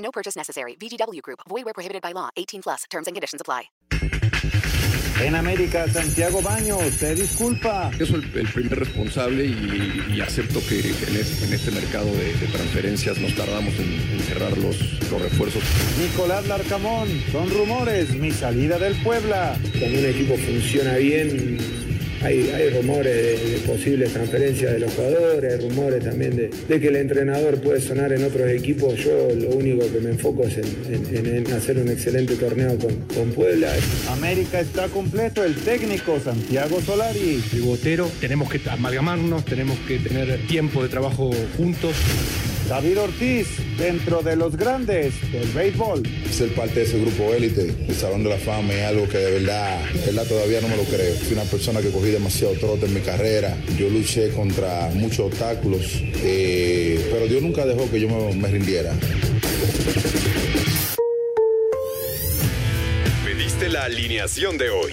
No purchase necessary. VGW Group. Void where prohibited by law. 18 plus. Terms and conditions apply. En América, Santiago Baños, te disculpa. Yo soy el primer responsable y, y acepto que en este, en este mercado de, de, transferencias nos tardamos en, en cerrar los, los, refuerzos. Nicolás Larcamón, son rumores, mi salida del Puebla. Cuando un equipo funciona bien, hay, hay rumores de, de, posibles transferencias de los jugadores, hay rumores también de, de, que el entrenador puede sonar en otros equipos. Yo lo único que me enfoco es en, en, en hacer un excelente torneo con, con, Puebla. América está completo, el técnico Santiago Solari. Pivotero, tenemos que amalgamarnos, tenemos que tener tiempo de trabajo juntos. David Ortiz, dentro de los grandes del béisbol. Ser parte de ese grupo élite, el Salón de la Fama, es algo que de verdad, de verdad todavía no me lo creo. Soy una persona que cogí demasiado trote en mi carrera. Yo luché contra muchos obstáculos, eh, pero Dios nunca dejó que yo me, me rindiera. Pediste la alineación de hoy.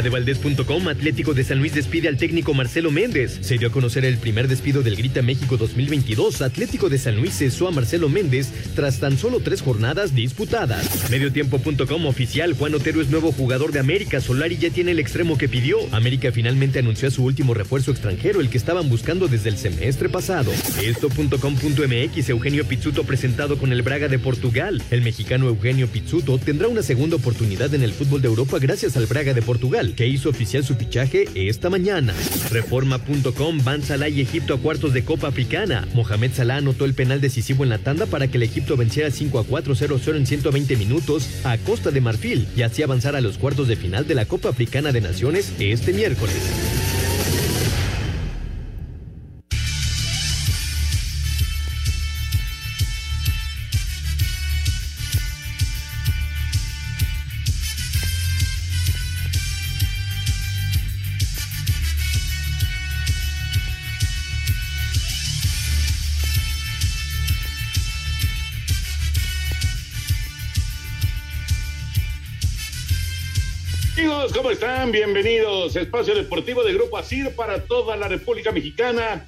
Adevaldez.com, Atlético de San Luis despide al técnico Marcelo Méndez. Se dio a conocer el primer despido del Grita México 2022. Atlético de San Luis cesó a Marcelo Méndez tras tan solo tres jornadas disputadas. Mediotiempo.com oficial, Juan Otero es nuevo jugador de América. Solari ya tiene el extremo que pidió. América finalmente anunció a su último refuerzo extranjero, el que estaban buscando desde el semestre pasado. Esto.com.mx, Eugenio Pizzuto presentado con el Braga de Portugal. El mexicano Eugenio Pizzuto tendrá una segunda oportunidad en el fútbol de Europa gracias al Braga de Portugal que hizo oficial su fichaje esta mañana. Reforma.com van Salah y Egipto a cuartos de Copa Africana. Mohamed Salah anotó el penal decisivo en la tanda para que el Egipto venciera 5 a 4 0-0 en 120 minutos a Costa de Marfil y así avanzar a los cuartos de final de la Copa Africana de Naciones este miércoles. ¿Cómo están? Bienvenidos. Espacio Deportivo de Grupo ASIR para toda la República Mexicana.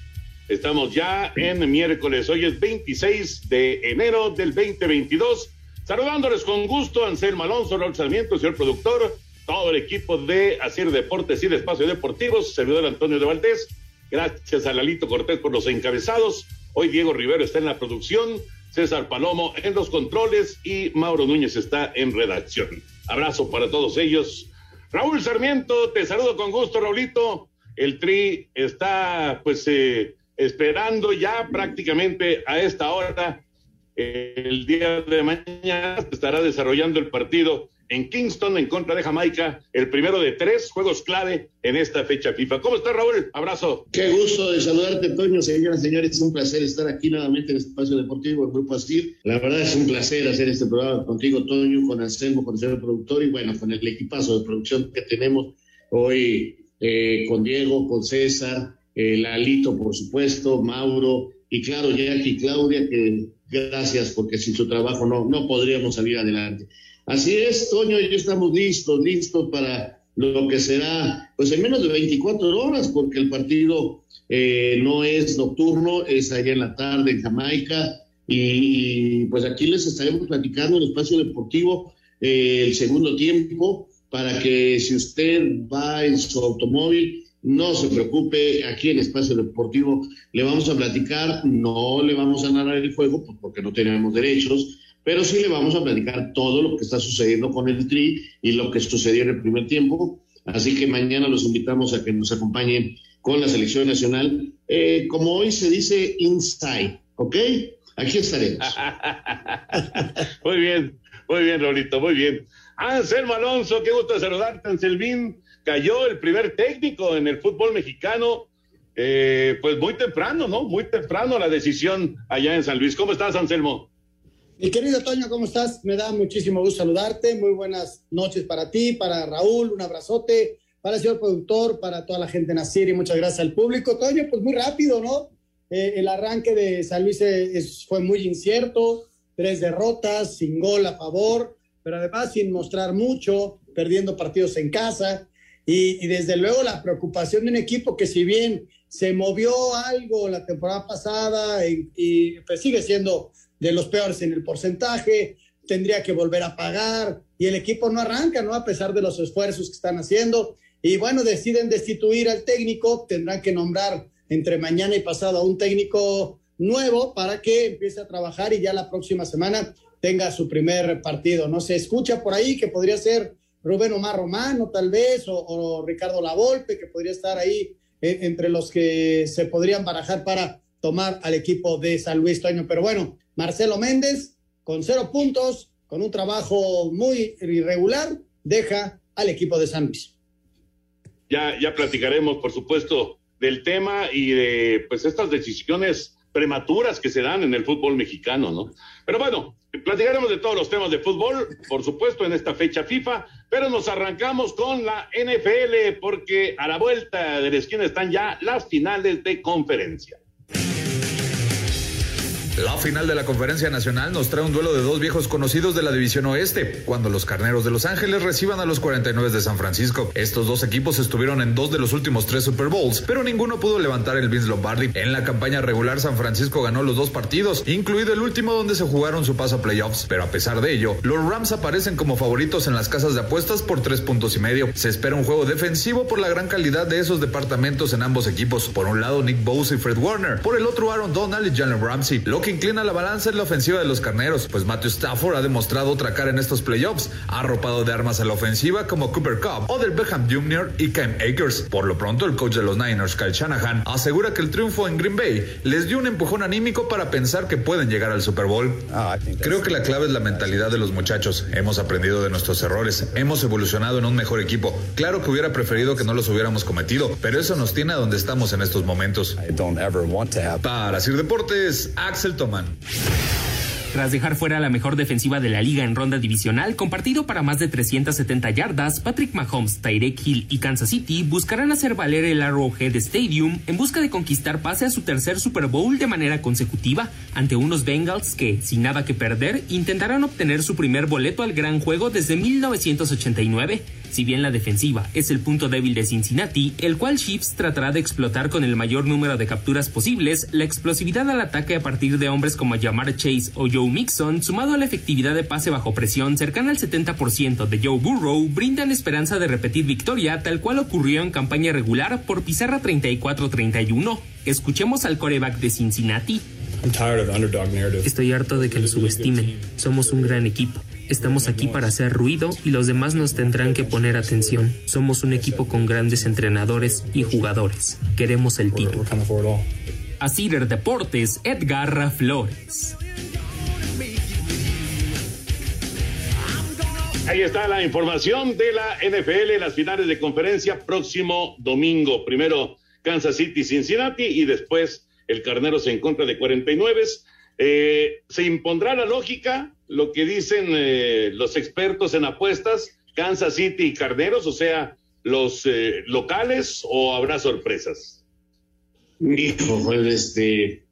Estamos ya en miércoles. Hoy es 26 de enero del 2022. Saludándoles con gusto, Anselmo Alonso, Raúl Sarmiento, señor productor, todo el equipo de ASIR Deportes y de Espacio Deportivo, servidor Antonio de Valdés. Gracias a Lalito Cortés por los encabezados. Hoy Diego Rivero está en la producción, César Palomo en los controles y Mauro Núñez está en redacción. Abrazo para todos ellos. Raúl Sarmiento, te saludo con gusto, Raulito. El Tri está pues eh, esperando ya prácticamente a esta hora. El día de mañana estará desarrollando el partido en Kingston en contra de Jamaica, el primero de tres juegos clave en esta fecha FIFA. ¿Cómo está Raúl? Abrazo. Qué gusto de saludarte, Toño, señoras y señores. Es un placer estar aquí nuevamente en este espacio deportivo del Grupo Astir. La verdad es un placer hacer este programa contigo, Toño, con Anselmo, con el señor productor y bueno, con el equipazo de producción que tenemos hoy eh, con Diego, con César, eh, Lalito, por supuesto, Mauro y claro, Jackie y Claudia, que gracias porque sin su trabajo no, no podríamos salir adelante. Así es, Toño, y yo estamos listos, listos para lo que será, pues en menos de 24 horas, porque el partido eh, no es nocturno, es allá en la tarde en Jamaica, y, pues aquí les estaremos platicando en el espacio deportivo eh, el segundo tiempo, para que si usted va en su automóvil, No se preocupe, aquí en Espacio Deportivo le vamos a platicar, no le vamos a narrar el juego pues, porque no tenemos derechos, pero sí le vamos a platicar todo lo que está sucediendo con el Tri y lo que sucedió en el primer tiempo. Así que mañana los invitamos a que nos acompañen con la selección nacional. Eh, como hoy se dice, inside, ¿ok? Aquí estaremos. muy bien, muy bien, Rolito, muy bien. Anselmo Alonso, qué gusto saludarte, Anselmín. Cayó el primer técnico en el fútbol mexicano, eh, pues muy temprano, ¿no? Muy temprano la decisión allá en San Luis. ¿Cómo estás, Anselmo? Mi querido Toño, ¿cómo estás? Me da muchísimo gusto saludarte. Muy buenas noches para ti, para Raúl, un abrazote, para el señor productor, para toda la gente en y muchas gracias al público. Toño, pues muy rápido, ¿no? Eh, el arranque de San Luis fue muy incierto, tres derrotas, sin gol a favor, pero además sin mostrar mucho, perdiendo partidos en casa. Y, desde luego la preocupación de un equipo que si bien se movió algo la temporada pasada y pues sigue siendo de los peores en el porcentaje, tendría que volver a pagar y el equipo no arranca, ¿no? A pesar de los esfuerzos que están haciendo. Y bueno, deciden destituir al técnico, tendrán que nombrar entre mañana y pasado a un técnico nuevo para que empiece a trabajar y ya la próxima semana tenga su primer partido. No se escucha por ahí que podría ser Rubén Omar Romano tal vez o, o Ricardo Lavolpe que podría estar ahí eh, entre los que se podrían barajar para tomar al equipo de San Luis Toño. Pero bueno, Marcelo Méndez, con cero puntos, con un trabajo muy irregular, deja al equipo de San. Ya, ya platicaremos, por supuesto, del tema y de pues estas decisiones prematuras que se dan en el fútbol mexicano, ¿no? Pero bueno, platicaremos de todos los temas de fútbol, por supuesto, en esta fecha FIFA, pero nos arrancamos con la NFL porque a la vuelta de la esquina están ya las finales de conferencia. La final de la Conferencia Nacional nos trae un duelo de dos viejos conocidos de la División Oeste, cuando los Carneros de Los Ángeles reciban a los 49 de San Francisco. Estos dos equipos estuvieron en dos de los últimos tres Super Bowls, pero ninguno pudo levantar el Vince Lombardi. En la campaña regular, San Francisco ganó los dos partidos, incluido el último donde se jugaron su paso a playoffs, pero a pesar de ello, los Rams aparecen como favoritos en las casas de apuestas por tres puntos y medio. Se espera un juego defensivo por la gran calidad de esos departamentos en ambos equipos. Por un lado, Nick Bose y Fred Warner, por el otro, Aaron Donald y Jalen Ramsey que inclina la balanza en la ofensiva de los carneros, pues Matthew Stafford ha demostrado otra cara en estos playoffs. Ha arropado de armas a la ofensiva como Cooper Cup, o del Beckham Jr. y Cam Akers. Por lo pronto, el coach de los Niners, Kyle Shanahan, asegura que el triunfo en Green Bay les dio un empujón anímico para pensar que pueden llegar al Super Bowl. Creo que la clave es la mentalidad de los muchachos. Hemos aprendido de nuestros errores, hemos evolucionado en un mejor equipo. Claro que hubiera preferido que no los hubiéramos cometido, pero eso nos tiene a donde estamos en estos momentos. Para Sir Deportes, Axel Tras dejar fuera la mejor defensiva de la liga en ronda divisional, compartido para más de 370 yardas, Patrick Mahomes, Tyreek Hill y Kansas City buscarán hacer valer el Arrowhead Stadium en busca de conquistar pase a su tercer Super Bowl de manera consecutiva ante unos Bengals que, sin nada que perder, intentarán obtener su primer boleto al gran juego desde 1989. Si bien la defensiva es el punto débil de Cincinnati, el cual Chiefs tratará de explotar con el mayor número de capturas posibles, la explosividad al ataque a partir de hombres como Jamar Chase o Joe Mixon, sumado a la efectividad de pase bajo presión cercana al 70% de Joe Burrow, brindan esperanza de repetir victoria tal cual ocurrió en campaña regular por pizarra 34-31. Escuchemos al coreback de Cincinnati. Estoy harto de que lo subestimen. Somos un gran equipo. Estamos aquí para hacer ruido y los demás nos tendrán que poner atención. Somos un equipo con grandes entrenadores y jugadores. Queremos el título. A Cider Deportes, Edgar Flores. Ahí está la información de la NFL, las finales de conferencia próximo domingo. Primero Kansas City, Cincinnati y después el Carneros en contra de 49. Eh, se impondrá la lógica, lo que dicen eh, los expertos en apuestas, Kansas City y Carneros, o sea, los eh, locales, o habrá sorpresas. Hijo, pues, este,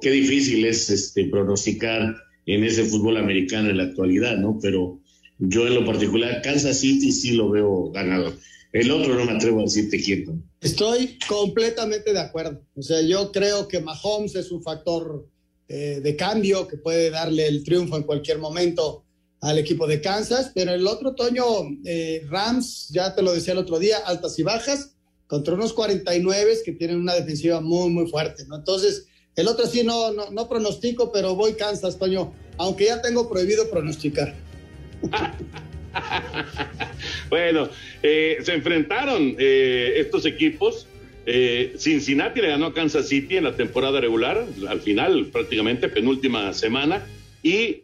qué difícil es este pronosticar en ese fútbol americano en la actualidad, ¿no? Pero yo en lo particular, Kansas City sí lo veo ganador. El otro no me atrevo a decirte quién. Estoy completamente de acuerdo. O sea, yo creo que Mahomes es un factor eh, de cambio que puede darle el triunfo en cualquier momento al equipo de Kansas, pero el otro otoño, eh, Rams, ya te lo decía el otro día, altas y bajas, contra unos 49 que tienen una defensiva muy, muy fuerte, ¿no? Entonces, el otro sí no, no, no pronostico, pero voy Kansas, Toño, aunque ya tengo prohibido pronosticar. bueno, eh, se enfrentaron estos equipos. Eh, Cincinnati le ganó a Kansas City en la temporada regular, al final prácticamente penúltima semana, y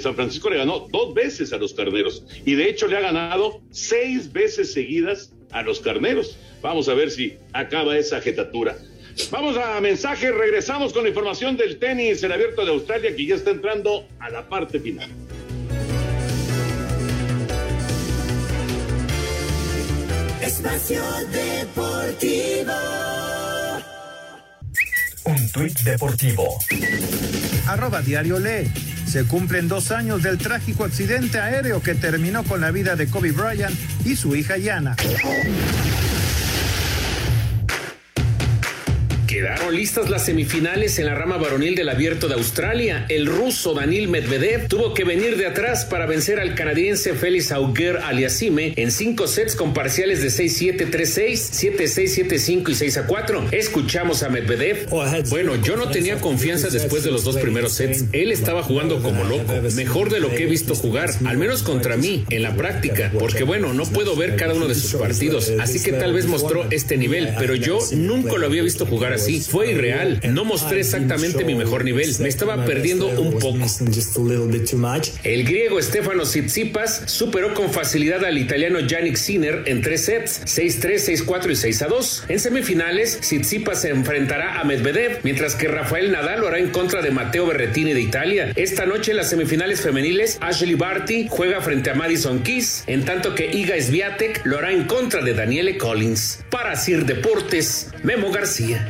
San Francisco le ganó dos veces a los Carneros, y de hecho le ha ganado seis veces seguidas a los Carneros. Vamos a ver si acaba esa jetatura. Vamos a mensaje, regresamos con la información del tenis, el abierto de Australia, que ya está entrando a la parte final. Espacio Deportivo. Un tuit deportivo. Arroba Diario Lee. Se cumplen dos años del trágico accidente aéreo que terminó con la vida de Kobe Bryant y su hija Yana. Quedaron listas las semifinales en la rama varonil del Abierto de Australia. El ruso Danil Medvedev tuvo que venir de atrás para vencer al canadiense Félix Auger Aliasime en cinco sets con parciales de 6-7, 3-6, 7-6, 7-5 y 6-4. Escuchamos a Medvedev. Bueno, yo no tenía confianza después de los dos primeros sets. Él estaba jugando como loco, mejor de lo que he visto jugar, al menos contra mí, en la práctica, porque bueno, no puedo ver cada uno de sus partidos, así que tal vez mostró este nivel, pero yo nunca lo había visto jugar así Sí, Fue irreal. No mostré exactamente mi mejor nivel. Me estaba perdiendo un poco. El griego Stefano Tsitsipas superó con facilidad al italiano Yannick Sinner en tres sets, 6-3, 6-4 y 6-2. En semifinales, Tsitsipas se enfrentará a Medvedev, mientras que Rafael Nadal lo hará en contra de Matteo Berrettini de Italia. Esta noche en las semifinales femeniles, Ashley Barty juega frente a Madison Keys, en tanto que Iga Swiatek lo hará en contra de Daniele Collins. Para Sir Deportes, Memo García.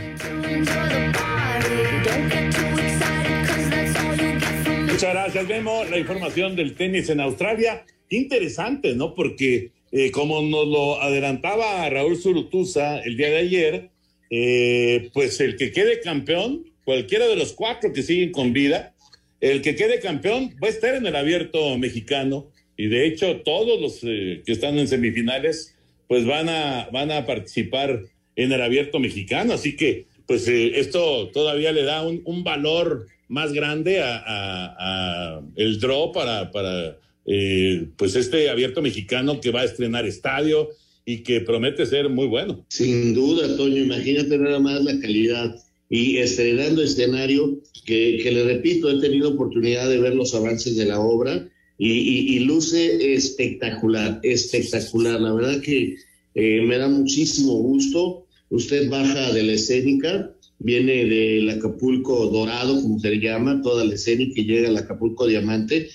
Muchas gracias, Memo. La información del tenis en Australia. Interesante, ¿no? Porque eh, como nos lo adelantaba Raúl Zurutuza el día de ayer, eh, pues el que quede campeón, cualquiera de los cuatro que siguen con vida, el que quede campeón va a estar en el abierto mexicano. Y de hecho, todos los eh, que están en semifinales, pues van a, van a participar en el abierto mexicano. Así que pues eh, esto todavía le da un, valor más grande a, el draw para, eh, pues este abierto mexicano que va a estrenar estadio y que promete ser muy bueno. Sin duda, Toño, imagínate nada más la calidad y estrenando escenario que, le repito, he tenido oportunidad de ver los avances de la obra y, luce espectacular, espectacular. La verdad que eh, me da muchísimo gusto usted baja de la escénica, viene del Acapulco Dorado, como se le llama, toda la escénica y llega al Acapulco Diamante,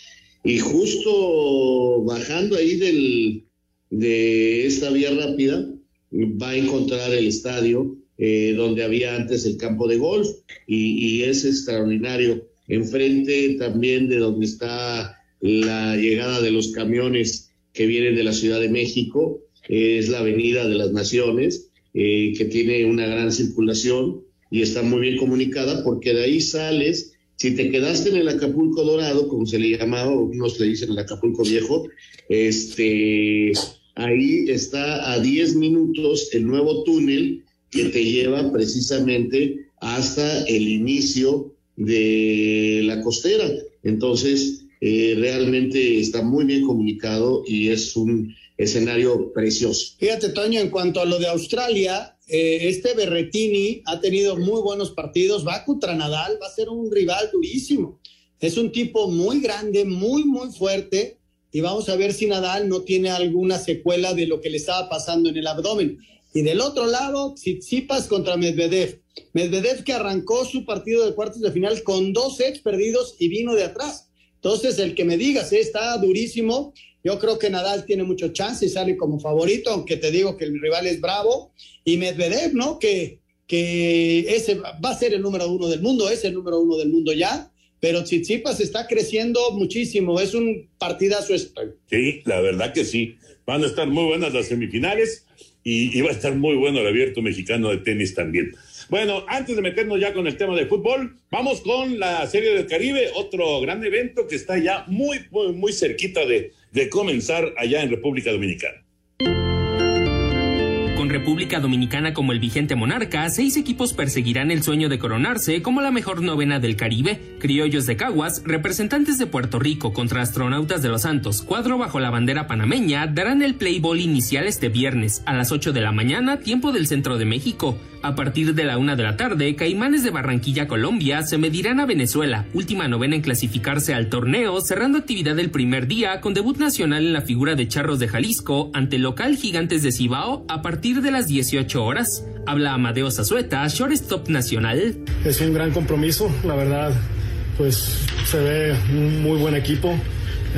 y justo bajando ahí del, de esta vía rápida, va a encontrar el estadio eh, donde había antes el campo de golf, y, es extraordinario. Enfrente también de donde está la llegada de los camiones que vienen de la Ciudad de México, es la Avenida de las Naciones, eh, que tiene una gran circulación y está muy bien comunicada porque de ahí sales, si te quedaste en el Acapulco Dorado, como se le llamaba, unos le dicen el Acapulco Viejo, este, ahí está a 10 minutos el nuevo túnel que te lleva precisamente hasta el inicio de la costera. Entonces, eh, realmente está muy bien comunicado y es un escenario precioso. Fíjate, Toño, en cuanto a lo de Australia, eh, este Berretini ha tenido muy buenos partidos. Va contra Nadal, va a ser un rival durísimo. Es un tipo muy grande, muy, muy fuerte. Y vamos a ver si Nadal no tiene alguna secuela de lo que le estaba pasando en el abdomen. Y del otro lado, Tsitsipas contra Medvedev. Medvedev que arrancó su partido de cuartos de final con dos sets perdidos y vino de atrás. Entonces, el que me digas, eh, está durísimo yo creo que Nadal tiene mucho chance y sale como favorito, aunque te digo que el rival es bravo. Y Medvedev, ¿no? Que, que ese va a ser el número uno del mundo, es el número uno del mundo ya. Pero Tsitsipas está creciendo muchísimo, es un partidazo. Sí, la verdad que sí. Van a estar muy buenas las semifinales y, y va a estar muy bueno el abierto mexicano de tenis también. Bueno, antes de meternos ya con el tema de fútbol, vamos con la Serie del Caribe, otro gran evento que está ya muy, muy, muy cerquita de, de comenzar allá en República Dominicana Con República Dominicana como el vigente monarca, seis equipos perseguirán el sueño de coronarse como la mejor novena del Caribe. Criollos de Caguas, representantes de Puerto Rico contra astronautas de los Santos, cuadro bajo la bandera panameña, darán el play ball inicial este viernes a las 8 de la mañana, tiempo del centro de México. A partir de la una de la tarde, Caimanes de Barranquilla, Colombia, se medirán a Venezuela, última novena en clasificarse al torneo, cerrando actividad el primer día con debut nacional en la figura de Charros de Jalisco ante local Gigantes de Cibao a partir de las 18 horas. Habla Amadeo Zazueta, shortstop nacional. Es un gran compromiso, la verdad, pues se ve un muy buen equipo.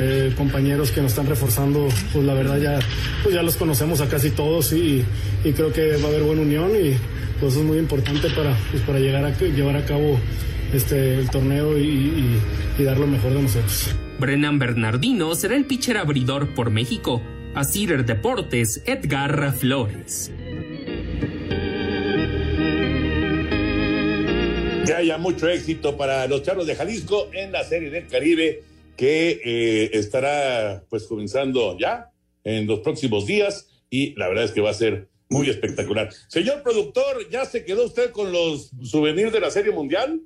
Eh, compañeros que nos están reforzando, pues la verdad ya, pues ya los conocemos a casi todos y, y creo que va a haber buena unión y pues es muy importante para, pues, para llegar a, llevar a cabo este, el torneo y, y, dar lo mejor de nosotros. Brennan Bernardino será el pitcher abridor por México. A Cider Deportes, Edgar Flores. Que haya mucho éxito para los charros de Jalisco en la Serie del Caribe que eh, estará pues comenzando ya en los próximos días y la verdad es que va a ser muy espectacular. Señor productor, ¿ya se quedó usted con los souvenirs de la Serie Mundial?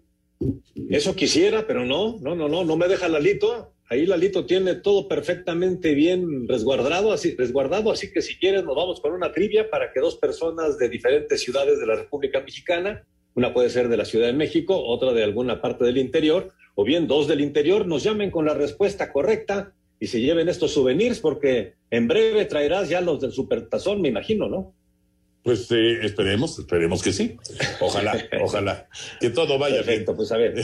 Eso quisiera, pero no, no, no, no, no me deja Lalito. Ahí Lalito tiene todo perfectamente bien resguardado, así, resguardado, así que si quieres nos vamos con una trivia para que dos personas de diferentes ciudades de la República Mexicana, una puede ser de la Ciudad de México, otra de alguna parte del interior, o bien dos del interior, nos llamen con la respuesta correcta y se lleven estos souvenirs, porque en breve traerás ya los del Supertazón, me imagino, ¿no? Pues eh, esperemos, esperemos que sí. Ojalá, ojalá. Que todo vaya Perfecto, pues a ver.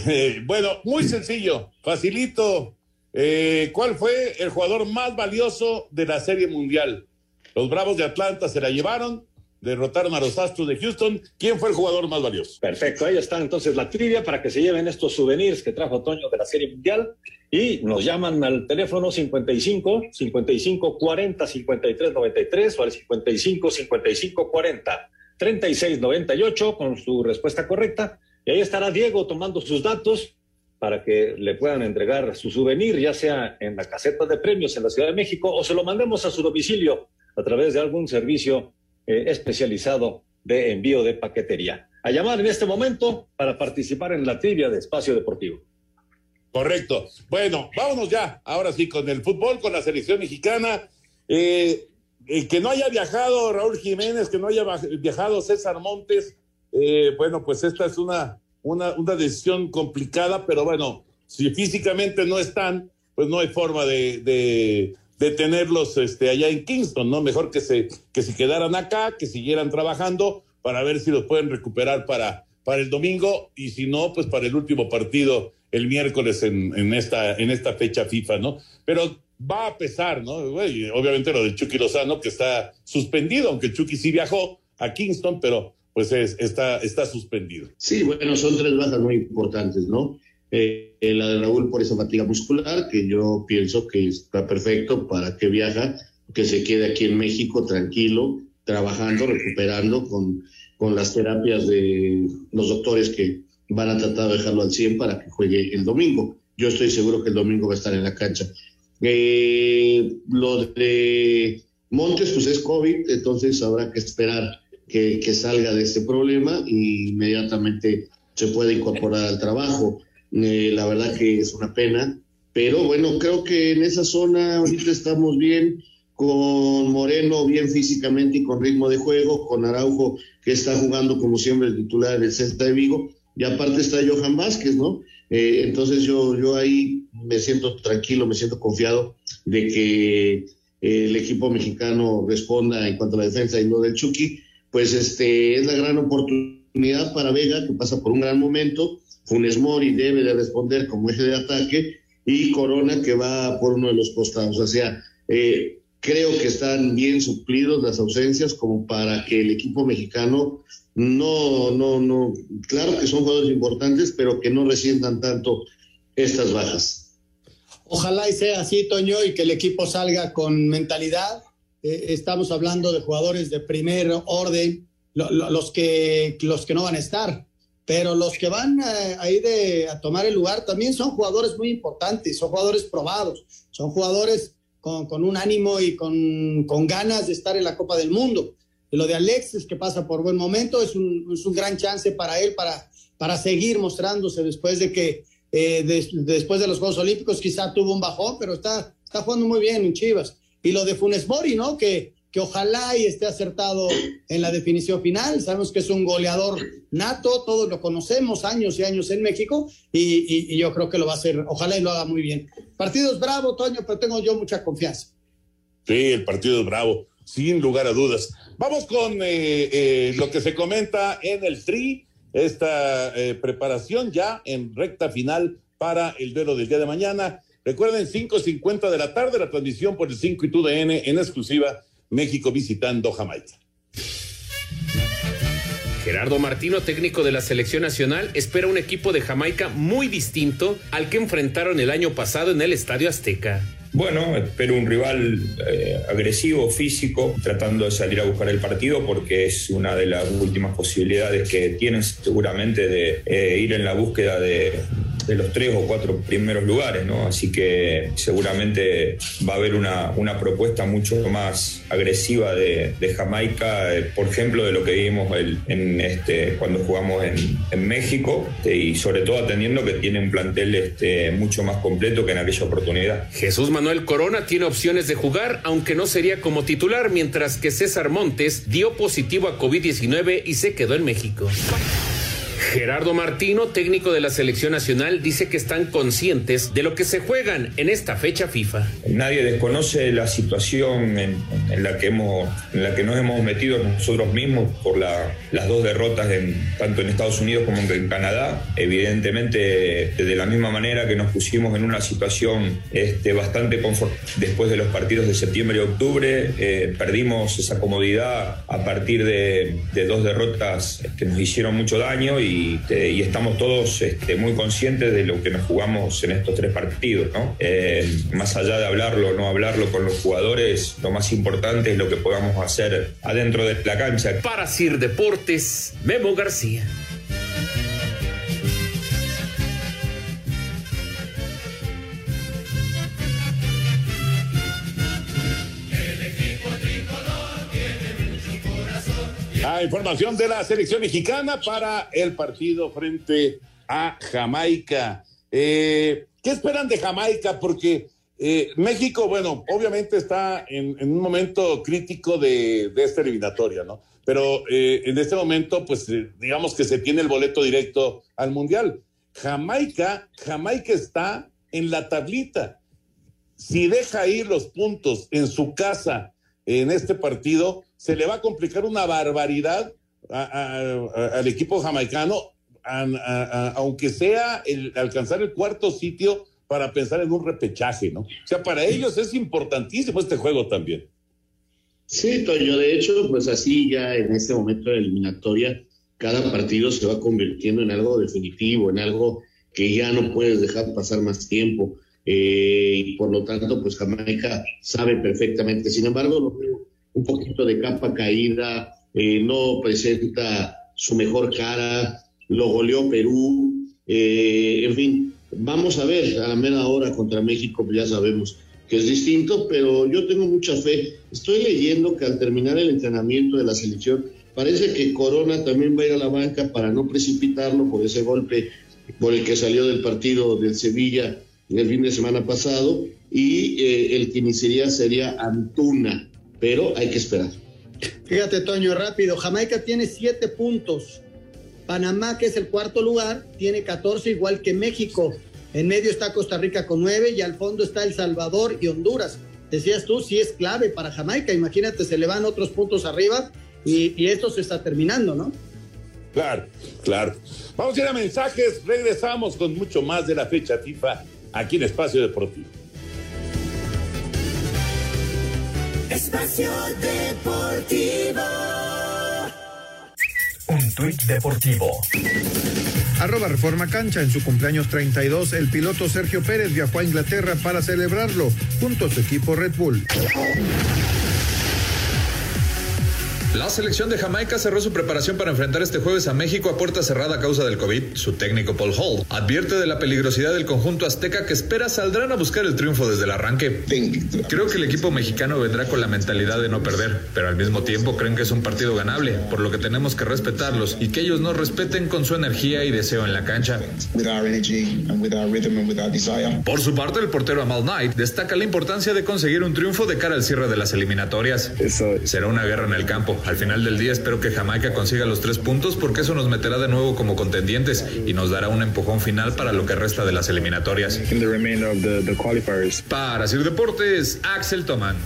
bueno, muy sencillo, facilito. Eh, ¿Cuál fue el jugador más valioso de la Serie Mundial? Los Bravos de Atlanta se la llevaron, derrotaron a los Astros de Houston. ¿Quién fue el jugador más valioso? Perfecto, ahí está entonces la trivia para que se lleven estos souvenirs que trajo Toño de la Serie Mundial y nos llaman al teléfono 55 55 40 53 93 o al 55 55 40 36 98 con su respuesta correcta. Y ahí estará Diego tomando sus datos para que le puedan entregar su souvenir, ya sea en la caseta de premios en la Ciudad de México o se lo mandemos a su domicilio a través de algún servicio eh, especializado de envío de paquetería. A llamar en este momento para participar en la trivia de Espacio Deportivo. Correcto. Bueno, vámonos ya, ahora sí, con el fútbol, con la selección mexicana. Eh, que no haya viajado Raúl Jiménez, que no haya viajado César Montes, eh, bueno, pues esta es una, una, una, decisión complicada, pero bueno, si físicamente no están, pues no hay forma de, de tenerlos este, allá en Kingston, ¿no? Mejor que se, que se quedaran acá, que siguieran trabajando para ver si los pueden recuperar para, para el domingo y si no, pues para el último partido el miércoles en, en, esta, en esta fecha FIFA, ¿no? Pero va a pesar, ¿no? obviamente lo del Chucky Lozano, que está suspendido, aunque Chucky sí viajó a Kingston, pero pues es, está, está suspendido. Sí, bueno, son tres bajas muy importantes, ¿no? Eh, la de Raúl por esa fatiga muscular, que yo pienso que está perfecto para que viaja, que se quede aquí en México tranquilo, trabajando, recuperando con, con las terapias de los doctores que, van a tratar de dejarlo al 100 para que juegue el domingo. Yo estoy seguro que el domingo va a estar en la cancha. Eh, lo de Montes, pues es COVID, entonces habrá que esperar que, que salga de este problema y inmediatamente se puede incorporar al trabajo. Eh, la verdad que es una pena, pero bueno, creo que en esa zona ahorita estamos bien con Moreno bien físicamente y con ritmo de juego, con Araujo que está jugando como siempre el titular en el Celta de Vigo y aparte está Johan Vázquez, ¿no? Eh, entonces yo, yo ahí me siento tranquilo, me siento confiado de que eh, el equipo mexicano responda en cuanto a la defensa y no del Chucky, pues este es la gran oportunidad para Vega, que pasa por un gran momento, Funes Mori debe de responder como eje de ataque, y Corona que va por uno de los costados. O sea, eh, creo que están bien suplidos las ausencias como para que el equipo mexicano no, no, no, claro que son jugadores importantes, pero que no resientan tanto estas bajas. Ojalá y sea así, Toño, y que el equipo salga con mentalidad. Eh, estamos hablando de jugadores de primer orden, los, que, los que no van a estar, pero los que van eh, ahí de, a tomar el lugar también son jugadores muy importantes, son jugadores probados, son jugadores con, con un ánimo y con, con ganas de estar en la Copa del Mundo. lo de Alexis, que pasa por buen momento, es un, es un gran chance para él para, para seguir mostrándose después de que, eh, después de los Juegos Olímpicos, quizá tuvo un bajón, pero está, está jugando muy bien en Chivas. Y lo de Funes Mori, ¿no? Que, ojalá y esté acertado en la definición final. Sabemos que es un goleador nato, todos lo conocemos, años y años en México, y, yo creo que lo va a hacer, ojalá y lo haga muy bien. Partido es bravo, Toño, pero tengo yo mucha confianza. Sí, el partido es bravo, sin lugar a dudas. Vamos con eh, eh, lo que se comenta en el Tri, esta eh, preparación ya en recta final para el duelo del día de mañana. Recuerden, 5.50 de la tarde, la transmisión por el 5 y TUDN en exclusiva, México visitando Jamaica. Gerardo Martino, técnico de la selección nacional, espera un equipo de Jamaica muy distinto al que enfrentaron el año pasado en el Estadio Azteca. Bueno, espero un rival eh, agresivo, físico, tratando de salir a buscar el partido porque es una de las últimas posibilidades que tienen seguramente de eh, ir en la búsqueda de, los tres o cuatro primeros lugares, ¿no? Así que seguramente va a haber una, una propuesta mucho más agresiva de, Jamaica, eh, por ejemplo, de lo que vimos el, en este, cuando jugamos en, en México este, y sobre todo atendiendo que tiene un plantel este, mucho más completo que en aquella oportunidad. Jesús Manuel Corona tiene opciones de jugar, aunque no sería como titular, mientras que César Montes dio positivo a COVID-19 y se quedó en México. Gerardo Martino, técnico de la selección nacional, dice que están conscientes de lo que se juegan en esta fecha FIFA. Nadie desconoce la situación en, la, que hemos, en la que nos hemos metido nosotros mismos por la, las dos derrotas tanto en Estados Unidos como en Canadá. Evidentemente, de la misma manera que nos pusimos en una situación este, bastante confort después de los partidos de septiembre y octubre, eh, perdimos esa comodidad a partir de, de dos derrotas que nos hicieron mucho daño y y, estamos todos este, muy conscientes de lo que nos jugamos en estos tres partidos. ¿no? Eh, más allá de hablarlo o no hablarlo con los jugadores, lo más importante es lo que podamos hacer adentro de la cancha. Para Sir Deportes, Memo García. Información de la selección mexicana para el partido frente a Jamaica. Eh, ¿Qué esperan de Jamaica? Porque eh, México, bueno, obviamente está en, un momento crítico de, esta eliminatoria, ¿no? Pero eh, en este momento, pues digamos que se tiene el boleto directo al Mundial. Jamaica, Jamaica está en la tablita. Si deja ir los puntos en su casa en este partido, se le va a complicar una barbaridad a, a, a, al equipo jamaicano, aunque sea el alcanzar el cuarto sitio para pensar en un repechaje, ¿no? O sea, para ellos es importantísimo este juego también. Sí, Toño, de hecho, pues así ya en este momento de eliminatoria, cada partido se va convirtiendo en algo definitivo, en algo que ya no puedes dejar pasar más tiempo. Eh, y por lo tanto, pues Jamaica sabe perfectamente. Sin embargo, lo un poquito de capa caída, eh, no presenta su mejor cara, lo goleó Perú, eh, en fin, vamos a ver a la mera hora contra México, ya sabemos que es distinto, pero yo tengo mucha fe. Estoy leyendo que al terminar el entrenamiento de la selección, parece que Corona también va a ir a la banca para no precipitarlo por ese golpe por el que salió del partido del Sevilla el fin de semana pasado, y eh, el que iniciaría sería Antuna pero hay que esperar. Fíjate, Toño, rápido. Jamaica tiene siete puntos. Panamá, que es el cuarto lugar, tiene 14, igual que México. En medio está Costa Rica con nueve y al fondo está El Salvador y Honduras. Decías tú, sí es clave para Jamaica. Imagínate, se le van otros puntos arriba y, y esto se está terminando, ¿no? Claro, claro. Vamos a ir a mensajes. Regresamos con mucho más de la fecha FIFA aquí en Espacio Deportivo. Espacio Deportivo. Un tuit deportivo. Arroba Reforma Cancha. En su cumpleaños 32, el piloto Sergio Pérez viajó a Inglaterra para celebrarlo junto a su equipo Red Bull. La selección de Jamaica cerró su preparación para enfrentar este jueves a México a puerta cerrada a causa del COVID. Su técnico Paul Hall advierte de la peligrosidad del conjunto azteca que espera saldrán a buscar el triunfo desde el arranque. Creo que el equipo mexicano vendrá con la mentalidad de no perder, pero al mismo tiempo creen que es un partido ganable, por lo que tenemos que respetarlos y que ellos nos respeten con su energía y deseo en la cancha. Por su parte, el portero Amal Knight destaca la importancia de conseguir un triunfo de cara al cierre de las eliminatorias. Será una guerra en el campo. Al final del día espero que Jamaica consiga los tres puntos porque eso nos meterá de nuevo como contendientes y nos dará un empujón final para lo que resta de las eliminatorias. Para Sir Deportes, Axel Toman.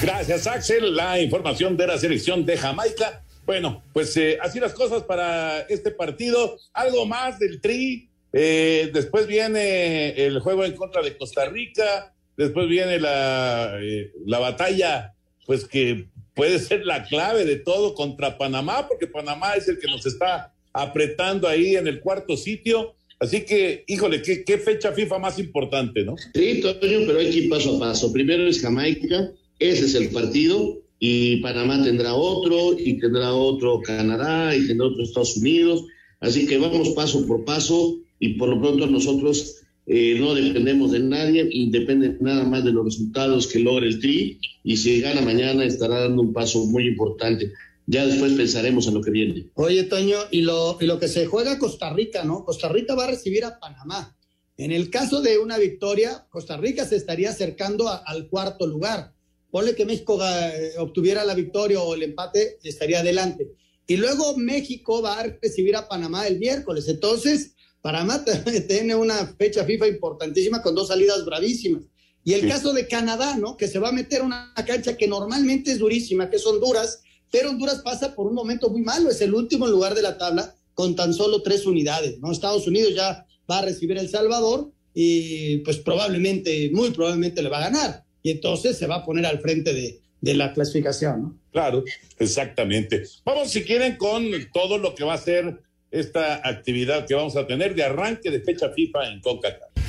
Gracias, Axel. La información de la selección de Jamaica. Bueno, pues eh, así las cosas para este partido. Algo más del Tri. Eh, después viene el juego en contra de Costa Rica. Después viene la, eh, la batalla, pues que puede ser la clave de todo contra Panamá, porque Panamá es el que nos está apretando ahí en el cuarto sitio. Así que, híjole, qué, fecha FIFA más importante, ¿no? Sí, Toño, pero hay que ir paso a paso. Primero es Jamaica, ese es el partido, y Panamá tendrá otro, y tendrá otro Canadá, y tendrá otro Estados Unidos. Así que vamos paso por paso, y por lo pronto nosotros eh, no dependemos de nadie y depende nada más de los resultados que logre el Tri y si gana mañana estará dando un paso muy importante. Ya después pensaremos en lo que viene. Oye, Toño, y lo, y lo que se juega Costa Rica, ¿no? Costa Rica va a recibir a Panamá. En el caso de una victoria, Costa Rica se estaría acercando al cuarto lugar. Ponle que México eh, obtuviera la victoria o el empate, estaría adelante. Y luego México va a recibir a Panamá el miércoles. Entonces, Panamá tiene una fecha FIFA importantísima con dos salidas bravísimas. Y el caso de Canadá, ¿no? Que se va a meter una cancha que normalmente es durísima, que es Honduras, pero Honduras pasa por un momento muy malo, es el último lugar de la tabla con tan solo tres unidades, ¿no? Estados Unidos ya va a recibir El Salvador y pues probablemente, muy probablemente le va a ganar. Y entonces se va a poner al frente de, de la clasificación, ¿no? Claro, exactamente. Vamos, si quieren, con todo lo que va a ser esta actividad que vamos a tener de arranque de fecha FIFA en CONCACAF.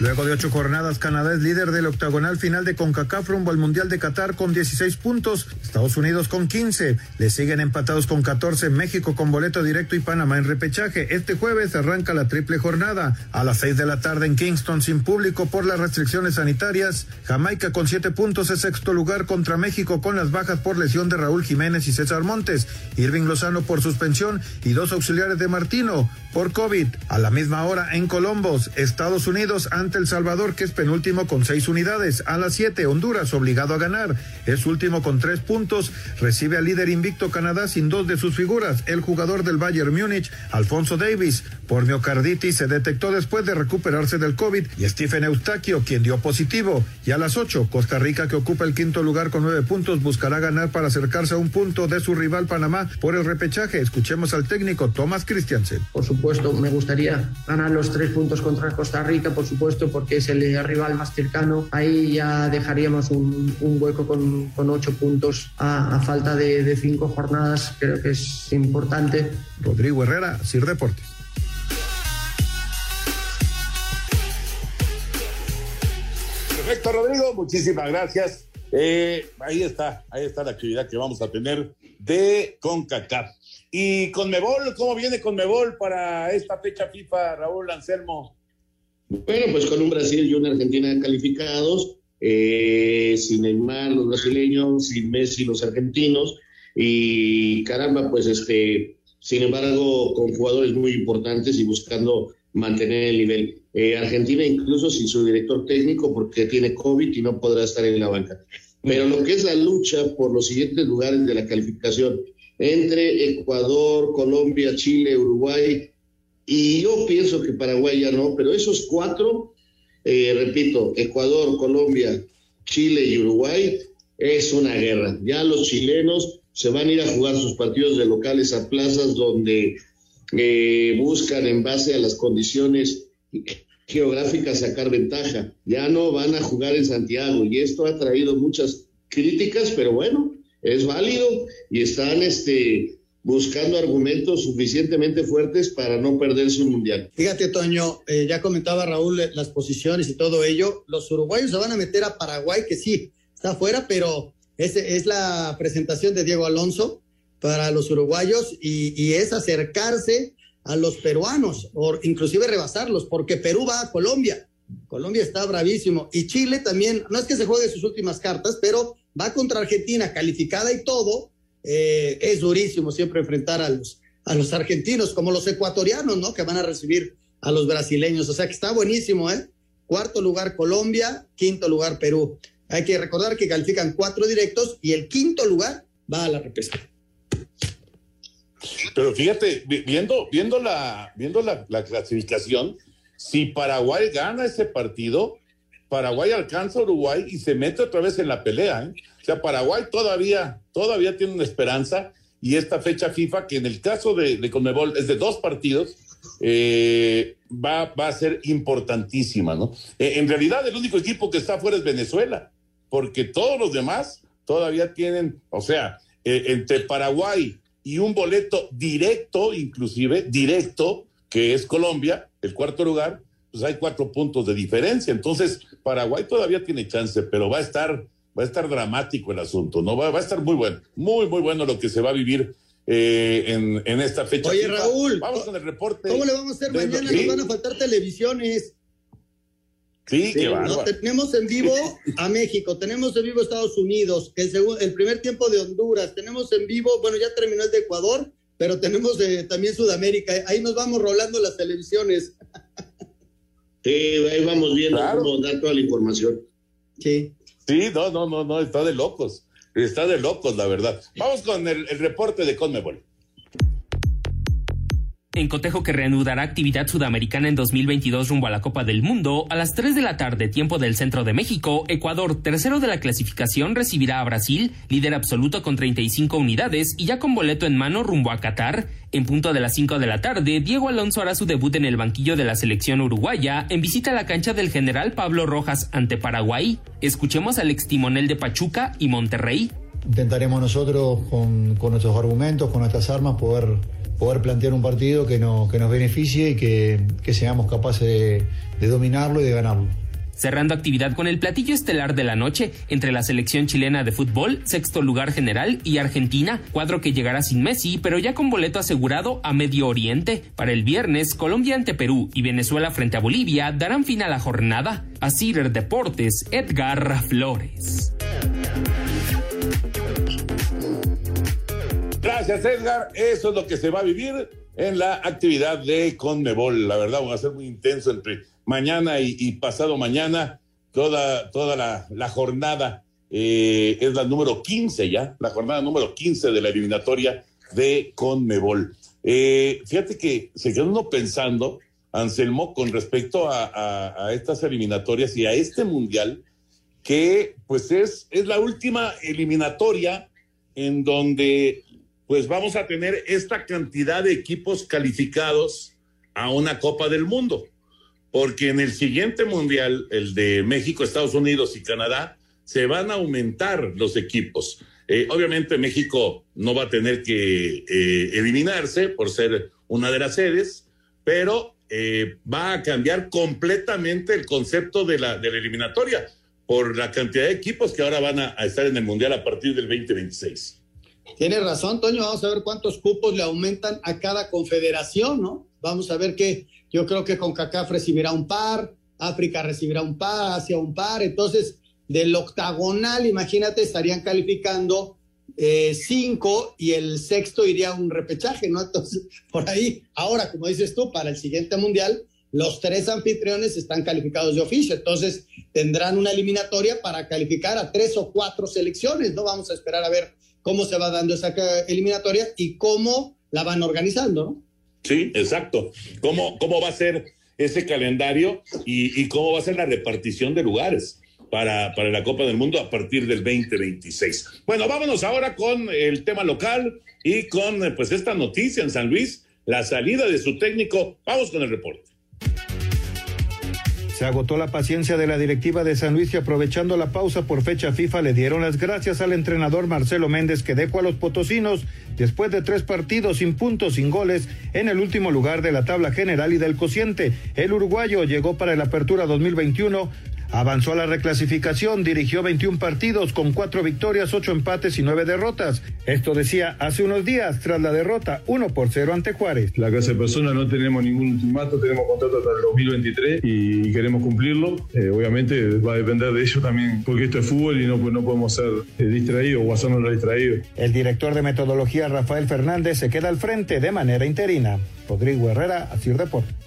Luego de ocho jornadas, Canadá es líder del octagonal final de CONCACAF rumbo al Mundial de Qatar con 16 puntos, Estados Unidos con 15, le siguen empatados con 14 México con boleto directo y Panamá en repechaje. Este jueves arranca la triple jornada a las 6 de la tarde en Kingston sin público por las restricciones sanitarias. Jamaica con 7 puntos es sexto lugar contra México con las bajas por lesión de Raúl Jiménez y César Montes, Irving Lozano por suspensión y dos auxiliares de Martino por COVID. A la misma hora en Colombos, Estados Unidos ante El Salvador, que es penúltimo con seis unidades. A las siete, Honduras, obligado a ganar. Es último con tres puntos. Recibe al líder invicto Canadá sin dos de sus figuras. El jugador del Bayern Múnich, Alfonso Davis, por miocarditis se detectó después de recuperarse del COVID. Y Stephen Eustaquio, quien dio positivo. Y a las ocho, Costa Rica, que ocupa el quinto lugar con nueve puntos, buscará ganar para acercarse a un punto de su rival Panamá por el repechaje. Escuchemos al técnico Thomas Christiansen. Por supuesto, me gustaría ganar los tres puntos contra Costa Rica, por supuesto, porque es el rival más cercano. Ahí ya dejaríamos un, un hueco con, con, ocho puntos a, a falta de, de, cinco jornadas. Creo que es importante. Rodrigo Herrera, Sir Deportes. Perfecto, Rodrigo, muchísimas gracias. Eh, ahí está, ahí está la actividad que vamos a tener de CONCACAF. Y Conmebol, ¿cómo viene Conmebol para esta fecha FIFA, Raúl Anselmo? Bueno, pues con un Brasil y una Argentina calificados, eh, sin Neymar los brasileños, sin Messi los argentinos, y caramba, pues este, sin embargo, con jugadores muy importantes y buscando mantener el nivel. Eh, Argentina incluso sin su director técnico porque tiene COVID y no podrá estar en la banca. Pero lo que es la lucha por los siguientes lugares de la calificación entre Ecuador, Colombia, Chile, Uruguay, y yo pienso que Paraguay ya no, pero esos cuatro, eh, repito, Ecuador, Colombia, Chile y Uruguay, es una guerra. Ya los chilenos se van a ir a jugar sus partidos de locales a plazas donde eh, buscan en base a las condiciones geográficas sacar ventaja. Ya no van a jugar en Santiago y esto ha traído muchas críticas, pero bueno, es válido y están este buscando argumentos suficientemente fuertes para no perderse un mundial. Fíjate, Toño, eh, ya comentaba Raúl las posiciones y todo ello. Los uruguayos se van a meter a Paraguay, que sí, está fuera, pero es, es la presentación de Diego Alonso para los uruguayos y, y es acercarse a los peruanos, o inclusive rebasarlos, porque Perú va a Colombia. Colombia está bravísimo. Y Chile también, no es que se juegue sus últimas cartas, pero va contra Argentina, calificada y todo. Eh, es durísimo siempre enfrentar a los, a los argentinos, como los ecuatorianos, ¿no? Que van a recibir a los brasileños. O sea que está buenísimo, ¿eh? Cuarto lugar Colombia, quinto lugar Perú. Hay que recordar que califican cuatro directos y el quinto lugar va a la repesca. Pero fíjate, viendo, viendo, la, viendo la, clasificación, si Paraguay gana ese partido, Paraguay alcanza a Uruguay y se mete otra vez en la pelea. ¿eh? O sea, Paraguay todavía, todavía tiene una esperanza y esta fecha FIFA, que en el caso de, de Conmebol es de dos partidos, eh, va, va, a ser importantísima, ¿no? Eh, en realidad, el único equipo que está fuera es Venezuela, porque todos los demás todavía tienen, o sea, entre Paraguay, y un boleto directo, inclusive, directo, que es Colombia, el cuarto lugar, pues hay cuatro puntos de diferencia. Entonces, Paraguay todavía tiene chance, pero va a estar, va a estar dramático el asunto, ¿no? Va, va a estar muy bueno, muy, muy bueno lo que se va a vivir eh, en, en, esta fecha. Oye, Raúl, vamos con el reporte. ¿Cómo le vamos a hacer mañana? Nos van a faltar televisiones. Sí, qué no, Tenemos en vivo a México, tenemos en vivo a Estados Unidos, el, el primer tiempo de Honduras, tenemos en vivo, bueno, ya terminó el de Ecuador, pero tenemos eh, también Sudamérica. Ahí nos vamos rolando las televisiones. Sí, ahí vamos viendo cómo dar toda la información. Sí. Sí, no, no, no, no, está de locos. Está de locos, la verdad. Vamos con el, el reporte de Conmebol. En cotejo que reanudará actividad sudamericana en 2022 rumbo a la Copa del Mundo, a las 3 de la tarde, tiempo del centro de México, Ecuador, tercero de la clasificación, recibirá a Brasil, líder absoluto con 35 unidades y ya con boleto en mano rumbo a Qatar. En punto de las 5 de la tarde, Diego Alonso hará su debut en el banquillo de la selección uruguaya en visita a la cancha del general Pablo Rojas ante Paraguay. Escuchemos al ex timonel de Pachuca y Monterrey. Intentaremos nosotros con, con nuestros argumentos, con nuestras armas, poder poder plantear un partido que, no, que nos beneficie y que, que seamos capaces de, dominarlo y de ganarlo cerrando actividad con el platillo estelar de la noche entre la selección chilena de fútbol, sexto lugar general, y Argentina, cuadro que llegará sin Messi, pero ya con boleto asegurado a Medio Oriente. Para el viernes, Colombia ante Perú y Venezuela frente a Bolivia darán fin a la jornada. A Cider Deportes, Edgar Flores. Gracias, Edgar. Eso es lo que se va a vivir en la actividad de Conmebol. La verdad, va a ser muy intenso entre mañana y, pasado mañana. Toda, toda la, jornada eh, es la número 15 ya, la jornada número 15 de la eliminatoria de Conmebol. Eh, fíjate que se uno pensando, Anselmo, con respecto a, a, estas eliminatorias y a este mundial, que pues es, es la última eliminatoria en donde pues vamos a tener esta cantidad de equipos calificados a una Copa del Mundo, porque en el siguiente mundial, el de México, Estados Unidos y Canadá, se van a aumentar los equipos. Eh, obviamente México no va a tener que eh, eliminarse por ser una de las sedes, pero eh, va a cambiar completamente el concepto de la, de la eliminatoria por la cantidad de equipos que ahora van a estar en el Mundial a partir del 2026. Tienes razón, Toño. Vamos a ver cuántos cupos le aumentan a cada confederación, ¿no? Vamos a ver que yo creo que CONCACAF recibirá un par, África recibirá un par, Asia un par. Entonces, del octagonal, imagínate, estarían calificando eh, cinco y el sexto iría a un repechaje, ¿no? Entonces, por ahí, ahora, como dices tú, para el siguiente mundial, los tres anfitriones están calificados de oficio. Entonces, tendrán una eliminatoria para calificar a tres o cuatro selecciones, ¿no? Vamos a esperar a ver cómo se va dando esa eliminatoria y cómo la van organizando, ¿no? Sí, exacto. ¿Cómo, cómo va a ser ese calendario y, cómo va a ser la repartición de lugares? Para, para, la Copa del Mundo a partir del 2026. Bueno, vámonos ahora con el tema local y con pues esta noticia en San Luis, la salida de su técnico. Vamos con el reporte. Agotó la paciencia de la directiva de San Luis y aprovechando la pausa por fecha FIFA le dieron las gracias al entrenador Marcelo Méndez que dejó a los potosinos después de tres partidos sin puntos, sin goles, en el último lugar de la tabla general y del cociente. El uruguayo llegó para el Apertura 2021 Avanzó a la reclasificación, dirigió 21 partidos con cuatro victorias, ocho empates y nueve derrotas. Esto decía hace unos días tras la derrota 1 por 0 ante Juárez. La casa de personas no tenemos ningún ultimato, tenemos contrato hasta el 2023 y queremos cumplirlo. Eh, obviamente va a depender de ello también, porque esto es fútbol y no, no podemos ser eh, distraídos o hacernos distraídos. El director de metodología Rafael Fernández se queda al frente de manera interina. Rodrigo Herrera, Asir Deportes.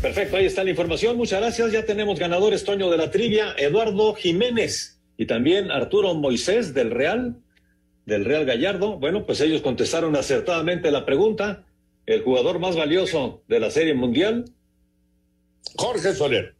Perfecto, ahí está la información. Muchas gracias. Ya tenemos ganadores, Toño de la trivia, Eduardo Jiménez y también Arturo Moisés del Real, del Real Gallardo. Bueno, pues ellos contestaron acertadamente la pregunta. El jugador más valioso de la Serie Mundial. Jorge Soler.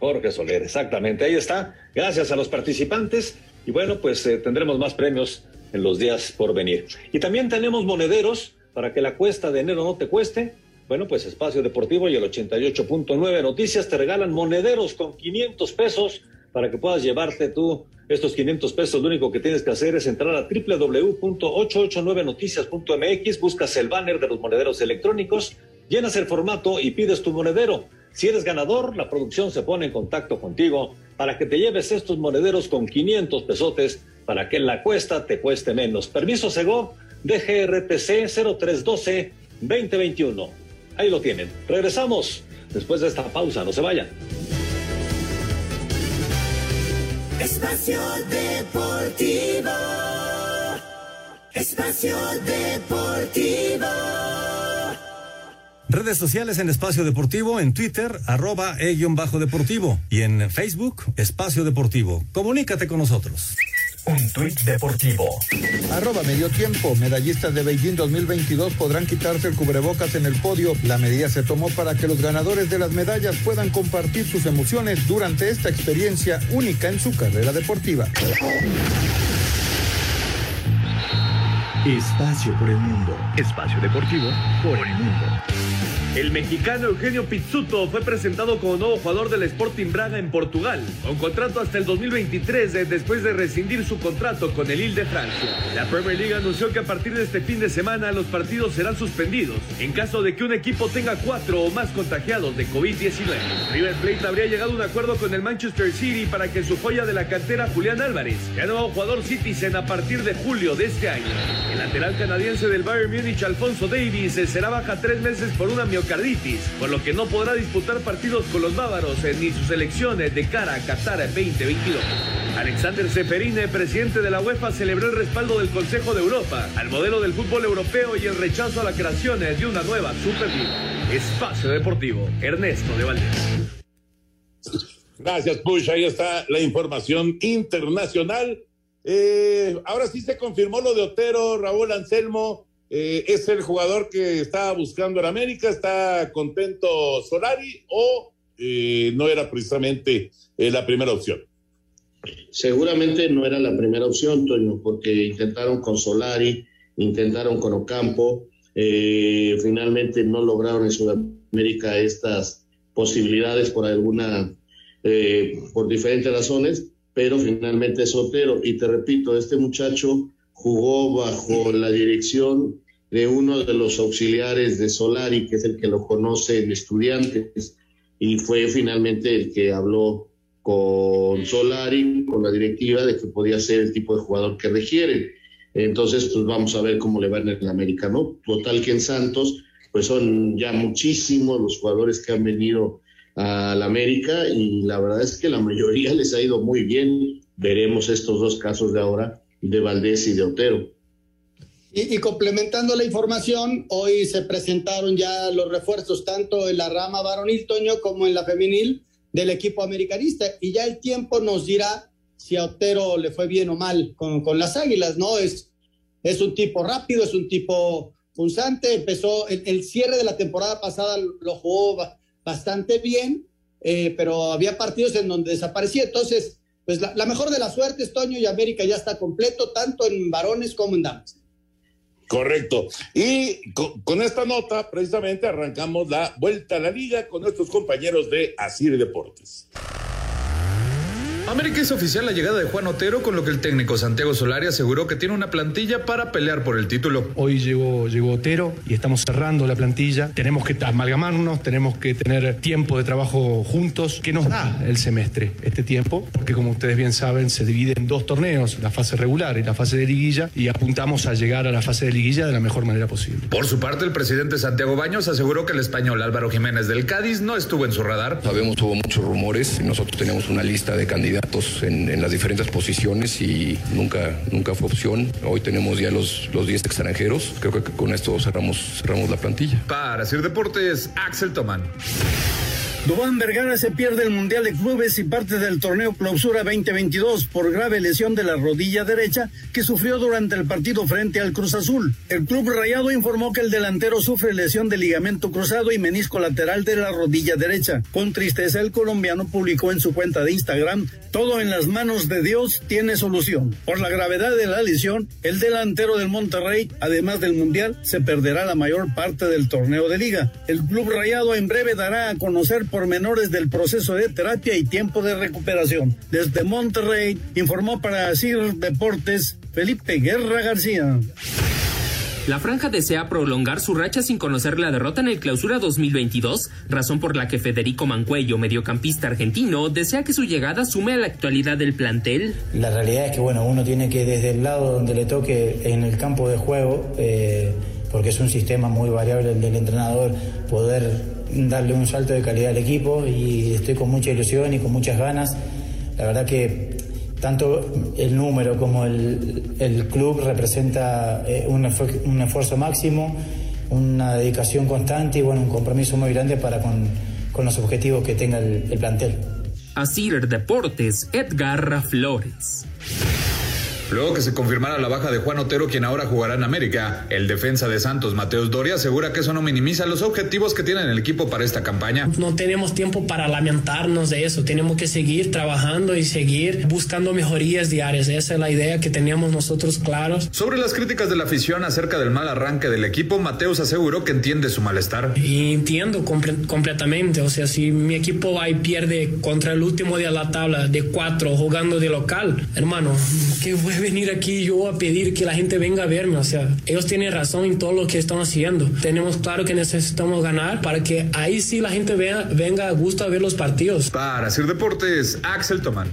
Jorge Soler, exactamente. Ahí está. Gracias a los participantes. Y bueno, pues eh, tendremos más premios en los días por venir. Y también tenemos monederos para que la cuesta de enero no te cueste. Bueno, pues Espacio Deportivo y el 88.9 Noticias te regalan monederos con 500 pesos para que puedas llevarte tú estos 500 pesos. Lo único que tienes que hacer es entrar a www.889noticias.mx, buscas el banner de los monederos electrónicos, llenas el formato y pides tu monedero. Si eres ganador, la producción se pone en contacto contigo para que te lleves estos monederos con 500 pesotes para que la cuesta te cueste menos. Permiso Sego, DGRTC 0312 2021. Ahí lo tienen. Regresamos después de esta pausa. No se vayan. Espacio Deportivo. Espacio Deportivo. Redes sociales en Espacio Deportivo, en Twitter, arroba e-deportivo y en Facebook, Espacio Deportivo. Comunícate con nosotros. Un tuit deportivo. Arroba medio tiempo. Medallistas de Beijing 2022 podrán quitarse el cubrebocas en el podio. La medida se tomó para que los ganadores de las medallas puedan compartir sus emociones durante esta experiencia única en su carrera deportiva. Espacio por el mundo. Espacio deportivo por el mundo. El mexicano Eugenio Pizzuto fue presentado como nuevo jugador del Sporting Braga en Portugal, con contrato hasta el 2023 eh, después de rescindir su contrato con el Lille de Francia. La Premier League anunció que a partir de este fin de semana los partidos serán suspendidos en caso de que un equipo tenga cuatro o más contagiados de COVID-19. River Plate habría llegado a un acuerdo con el Manchester City para que su joya de la cantera Julián Álvarez sea nuevo jugador Citizen a partir de julio de este año. El lateral canadiense del Bayern Múnich, Alfonso Davis, eh, será baja tres meses por una miocarditis carditis, por lo que no podrá disputar partidos con los bávaros ni sus elecciones de cara a Qatar 2022. Alexander Seferine, presidente de la UEFA, celebró el respaldo del Consejo de Europa al modelo del fútbol europeo y el rechazo a la creación de una nueva Superliga. Espacio Deportivo, Ernesto de Valdez. Gracias, Push. Ahí está la información internacional. Eh, ahora sí se confirmó lo de Otero, Raúl Anselmo. Eh, ¿Es el jugador que estaba buscando en América? ¿Está contento Solari o eh, no era precisamente eh, la primera opción? Seguramente no era la primera opción, Toño, porque intentaron con Solari, intentaron con Ocampo, finalmente no lograron en Sudamérica estas posibilidades por alguna, por diferentes razones, pero finalmente es Otero. Y te repito, este muchacho jugó bajo la dirección de uno de los auxiliares de Solari, que es el que lo conoce en estudiantes, y fue finalmente el que habló con Solari, con la directiva, de que podía ser el tipo de jugador que requieren. Entonces, pues vamos a ver cómo le va en el América, ¿no? Total que en Santos, pues son ya muchísimos los jugadores que han venido al América y la verdad es que la mayoría les ha ido muy bien. Veremos estos dos casos de ahora, de Valdés y de Otero. Y, complementando la información, hoy se presentaron ya los refuerzos tanto en la rama varonil, Toño, como en la femenil del equipo americanista. Y ya el tiempo nos dirá si a Otero le fue bien o mal con, con las águilas, ¿no? Es, es un tipo rápido, es un tipo punzante. Empezó el, cierre de la temporada pasada, lo jugó bastante bien, eh, pero había partidos en donde desaparecía. Entonces, pues la, la mejor de las suertes, Toño, y América ya está completo, tanto en varones como en damas. Correcto. Y con, esta nota, precisamente, arrancamos la vuelta a la liga con nuestros compañeros de Asir Deportes. América hizo oficial la llegada de Juan Otero, con lo que el técnico Santiago Solari aseguró que tiene una plantilla para pelear por el título. Hoy llegó, llegó Otero y estamos cerrando la plantilla. Tenemos que amalgamarnos, tenemos que tener tiempo de trabajo juntos. que nos da el semestre este tiempo? Porque como ustedes bien saben, se divide en dos torneos, la fase regular y la fase de liguilla, y apuntamos a llegar a la fase de liguilla de la mejor manera posible. Por su parte, el presidente Santiago Baños aseguró que el español Álvaro Jiménez del Cádiz no estuvo en su radar. Sabemos, hubo muchos rumores, nosotros tenemos una lista de candidatos en, en las diferentes posiciones y nunca, nunca fue opción. Hoy tenemos ya los, los 10 extranjeros, creo que con esto cerramos, cerramos la plantilla. Para Sir Deportes, Axel Tomán. Dubán Vergara se pierde el Mundial de Clubes y parte del torneo Clausura 2022 por grave lesión de la rodilla derecha que sufrió durante el partido frente al Cruz Azul. El club rayado informó que el delantero sufre lesión de ligamento cruzado y menisco lateral de la rodilla derecha. Con tristeza, el colombiano publicó en su cuenta de Instagram, todo en las manos de Dios tiene solución. Por la gravedad de la lesión, el delantero del Monterrey, además del Mundial, se perderá la mayor parte del torneo de liga. El club rayado en breve dará a conocer pormenores del proceso de terapia y tiempo de recuperación. Desde Monterrey informó para CIR Deportes Felipe Guerra García. La franja desea prolongar su racha sin conocer la derrota en el clausura 2022, razón por la que Federico Mancuello, mediocampista argentino, desea que su llegada sume a la actualidad del plantel. La realidad es que bueno, uno tiene que desde el lado donde le toque en el campo de juego, eh, porque es un sistema muy variable el del entrenador, poder darle un salto de calidad al equipo y estoy con mucha ilusión y con muchas ganas. La verdad que tanto el número como el, el club representa eh, un, un, esfuerzo máximo, una dedicación constante y bueno, un compromiso muy grande para con, con los objetivos que tenga el, el plantel. Así Deportes, Edgar Flores. Luego que se confirmara la baja de Juan Otero, quien ahora jugará en América, el defensa de Santos, Mateus Doria, asegura que eso no minimiza los objetivos que tiene el equipo para esta campaña. No tenemos tiempo para lamentarnos de eso, tenemos que seguir trabajando y seguir buscando mejorías diarias. Esa es la idea que teníamos nosotros claros. Sobre las críticas de la afición acerca del mal arranque del equipo, Mateus aseguró que entiende su malestar. Y entiendo comple completamente, o sea, si mi equipo va y pierde contra el último de la tabla de cuatro jugando de local, hermano, qué voy venir aquí yo a pedir que la gente venga a verme. O sea, ellos tienen razón en todo lo que están haciendo. Tenemos claro que necesitamos ganar para que ahí sí la gente vea, venga a gusto a ver los partidos. Para hacer deportes, Axel Tomán.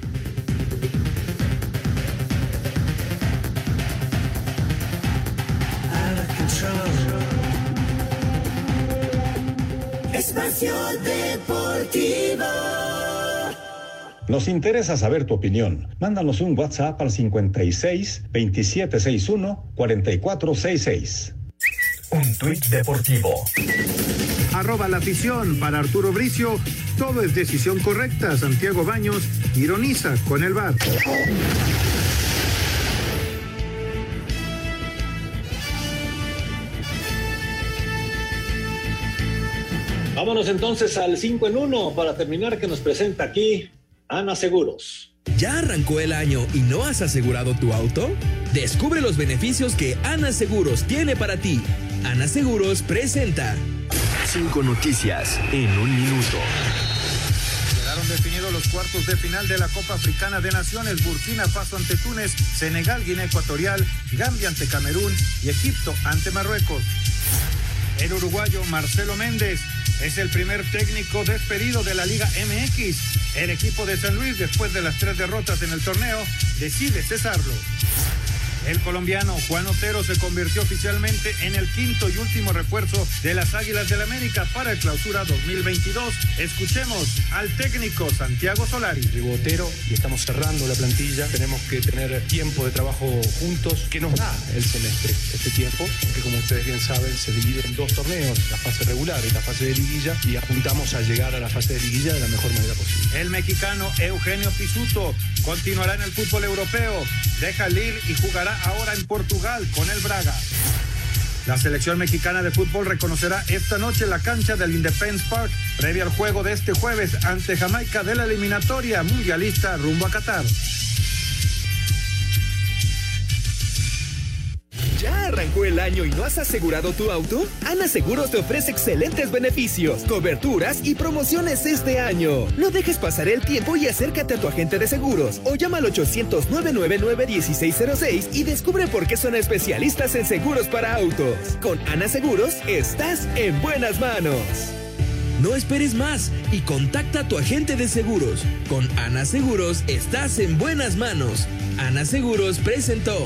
Espacio Deportivo. Nos interesa saber tu opinión. Mándanos un WhatsApp al 56 2761 4466. Un tuit deportivo. Arroba la afición para Arturo Bricio. Todo es decisión correcta. Santiago Baños ironiza con el VAR. Vámonos entonces al 5 en 1 para terminar que nos presenta aquí Ana Seguros. ¿Ya arrancó el año y no has asegurado tu auto? Descubre los beneficios que Ana Seguros tiene para ti. Ana Seguros presenta. Cinco noticias en un minuto. Quedaron definidos los cuartos de final de la Copa Africana de Naciones, Burkina Faso ante Túnez, Senegal, Guinea Ecuatorial, Gambia ante Camerún y Egipto ante Marruecos. El uruguayo Marcelo Méndez es el primer técnico despedido de la Liga MX. El equipo de San Luis, después de las tres derrotas en el torneo, decide cesarlo. El colombiano Juan Otero se convirtió oficialmente en el quinto y último refuerzo de las Águilas del América para el clausura 2022. Escuchemos al técnico Santiago Solari. Llegó Otero y estamos cerrando la plantilla. Tenemos que tener tiempo de trabajo juntos que nos da el semestre este tiempo, que como ustedes bien saben se divide en dos torneos, la fase regular y la fase de liguilla, y apuntamos a llegar a la fase de liguilla de la mejor manera posible. El mexicano Eugenio Pisuto continuará en el fútbol europeo, deja Lille y jugará ahora en Portugal con el Braga. La selección mexicana de fútbol reconocerá esta noche la cancha del Independence Park, previa al juego de este jueves ante Jamaica de la eliminatoria mundialista rumbo a Qatar. Arrancó el año y no has asegurado tu auto? Ana Seguros te ofrece excelentes beneficios, coberturas y promociones este año. No dejes pasar el tiempo y acércate a tu agente de seguros o llama al 800-999-1606 y descubre por qué son especialistas en seguros para autos. Con Ana Seguros estás en buenas manos. No esperes más y contacta a tu agente de seguros. Con Ana Seguros estás en buenas manos. Ana Seguros presentó.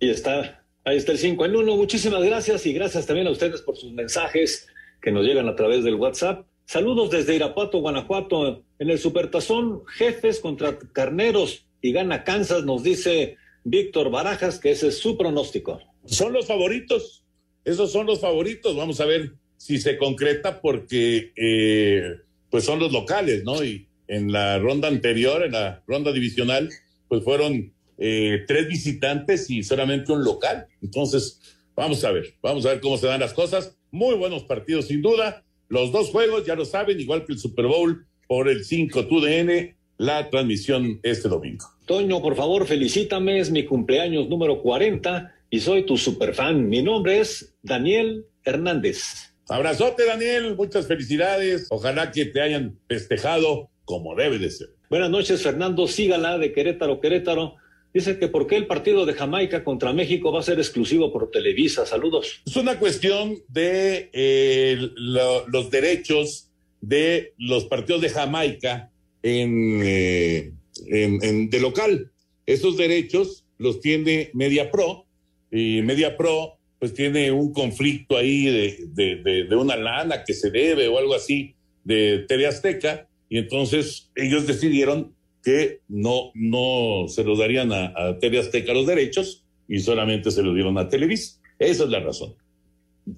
Y está, ahí está el 5 en 1. Muchísimas gracias y gracias también a ustedes por sus mensajes que nos llegan a través del WhatsApp. Saludos desde Irapuato, Guanajuato. En el Supertazón, jefes contra carneros y gana Kansas, nos dice Víctor Barajas, que ese es su pronóstico. Son los favoritos. Esos son los favoritos. Vamos a ver si se concreta porque eh, pues son los locales, ¿no? Y en la ronda anterior, en la ronda divisional, pues fueron eh, tres visitantes y solamente un local. Entonces, vamos a ver, vamos a ver cómo se dan las cosas. Muy buenos partidos, sin duda. Los dos juegos, ya lo saben, igual que el Super Bowl por el 5 TUDN, la transmisión este domingo. Toño, por favor, felicítame, es mi cumpleaños número 40 y soy tu superfan. Mi nombre es Daniel Hernández. Abrazote, Daniel, muchas felicidades. Ojalá que te hayan festejado como debe de ser. Buenas noches, Fernando Sígala de Querétaro, Querétaro. Dice que por qué el partido de Jamaica contra México va a ser exclusivo por Televisa. Saludos. Es una cuestión de eh, lo, los derechos de los partidos de Jamaica en, eh, de local. Esos derechos los tiene Media Pro y Media Pro pues tiene un conflicto ahí de, de, de, de, una lana que se debe o algo así de TV Azteca, y entonces ellos decidieron que no, no se los darían a, a TV Azteca los derechos y solamente se los dieron a Televisa. Esa es la razón.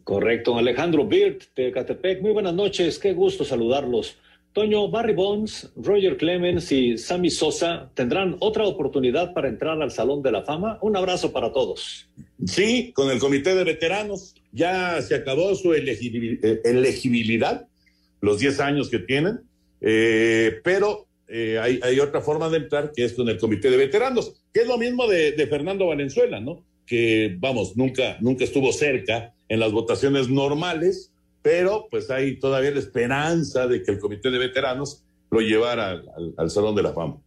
Correcto, Alejandro Birt de Catepec. Muy buenas noches, qué gusto saludarlos. Toño, Barry Bonds, Roger Clemens y Sammy Sosa tendrán otra oportunidad para entrar al Salón de la Fama. Un abrazo para todos. Sí, con el Comité de Veteranos ya se acabó su elegibilidad, los 10 años que tienen, eh, pero eh, hay, otra forma de entrar que es con el Comité de Veteranos, que es lo mismo de, Fernando Valenzuela, ¿no? Que, vamos, nunca, nunca estuvo cerca en las votaciones normales pero pues hay todavía la esperanza de que el comité de veteranos lo llevara al, Salón de la Fama.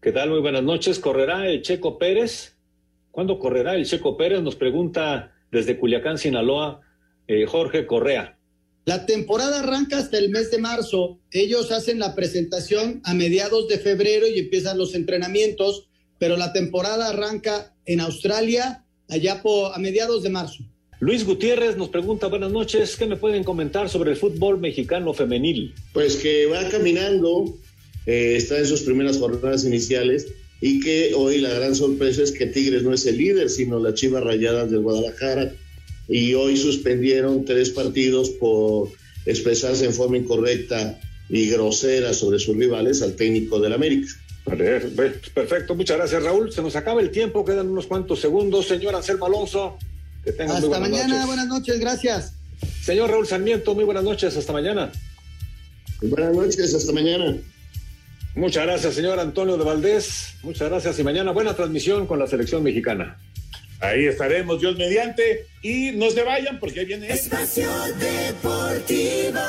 ¿Qué tal? Muy buenas noches. ¿Correrá el Checo Pérez? ¿Cuándo correrá el Checo Pérez? Nos pregunta desde Culiacán, Sinaloa, eh, Jorge Correa. La temporada arranca hasta el mes de marzo. Ellos hacen la presentación a mediados de febrero y empiezan los entrenamientos, pero la temporada arranca en Australia allá por, a mediados de marzo. Luis Gutiérrez nos pregunta, buenas noches, ¿qué me pueden comentar sobre el fútbol mexicano femenil? Pues que va caminando, eh, está en sus primeras jornadas iniciales y que hoy la gran sorpresa es que Tigres no es el líder, sino las Chivas Rayadas del Guadalajara. Y hoy suspendieron tres partidos por expresarse en forma incorrecta y grosera sobre sus rivales al técnico del América. Perfecto, muchas gracias Raúl. Se nos acaba el tiempo, quedan unos cuantos segundos. Señor Anselmo Alonso, que tengan hasta muy buenas mañana, noches. buenas noches, gracias. Señor Raúl Sarmiento, muy buenas noches, hasta mañana. Buenas noches, hasta mañana. Muchas gracias, señor Antonio de Valdés. Muchas gracias y mañana buena transmisión con la selección mexicana. Ahí estaremos, Dios mediante. Y no se vayan porque ahí viene. Espacio Deportivo.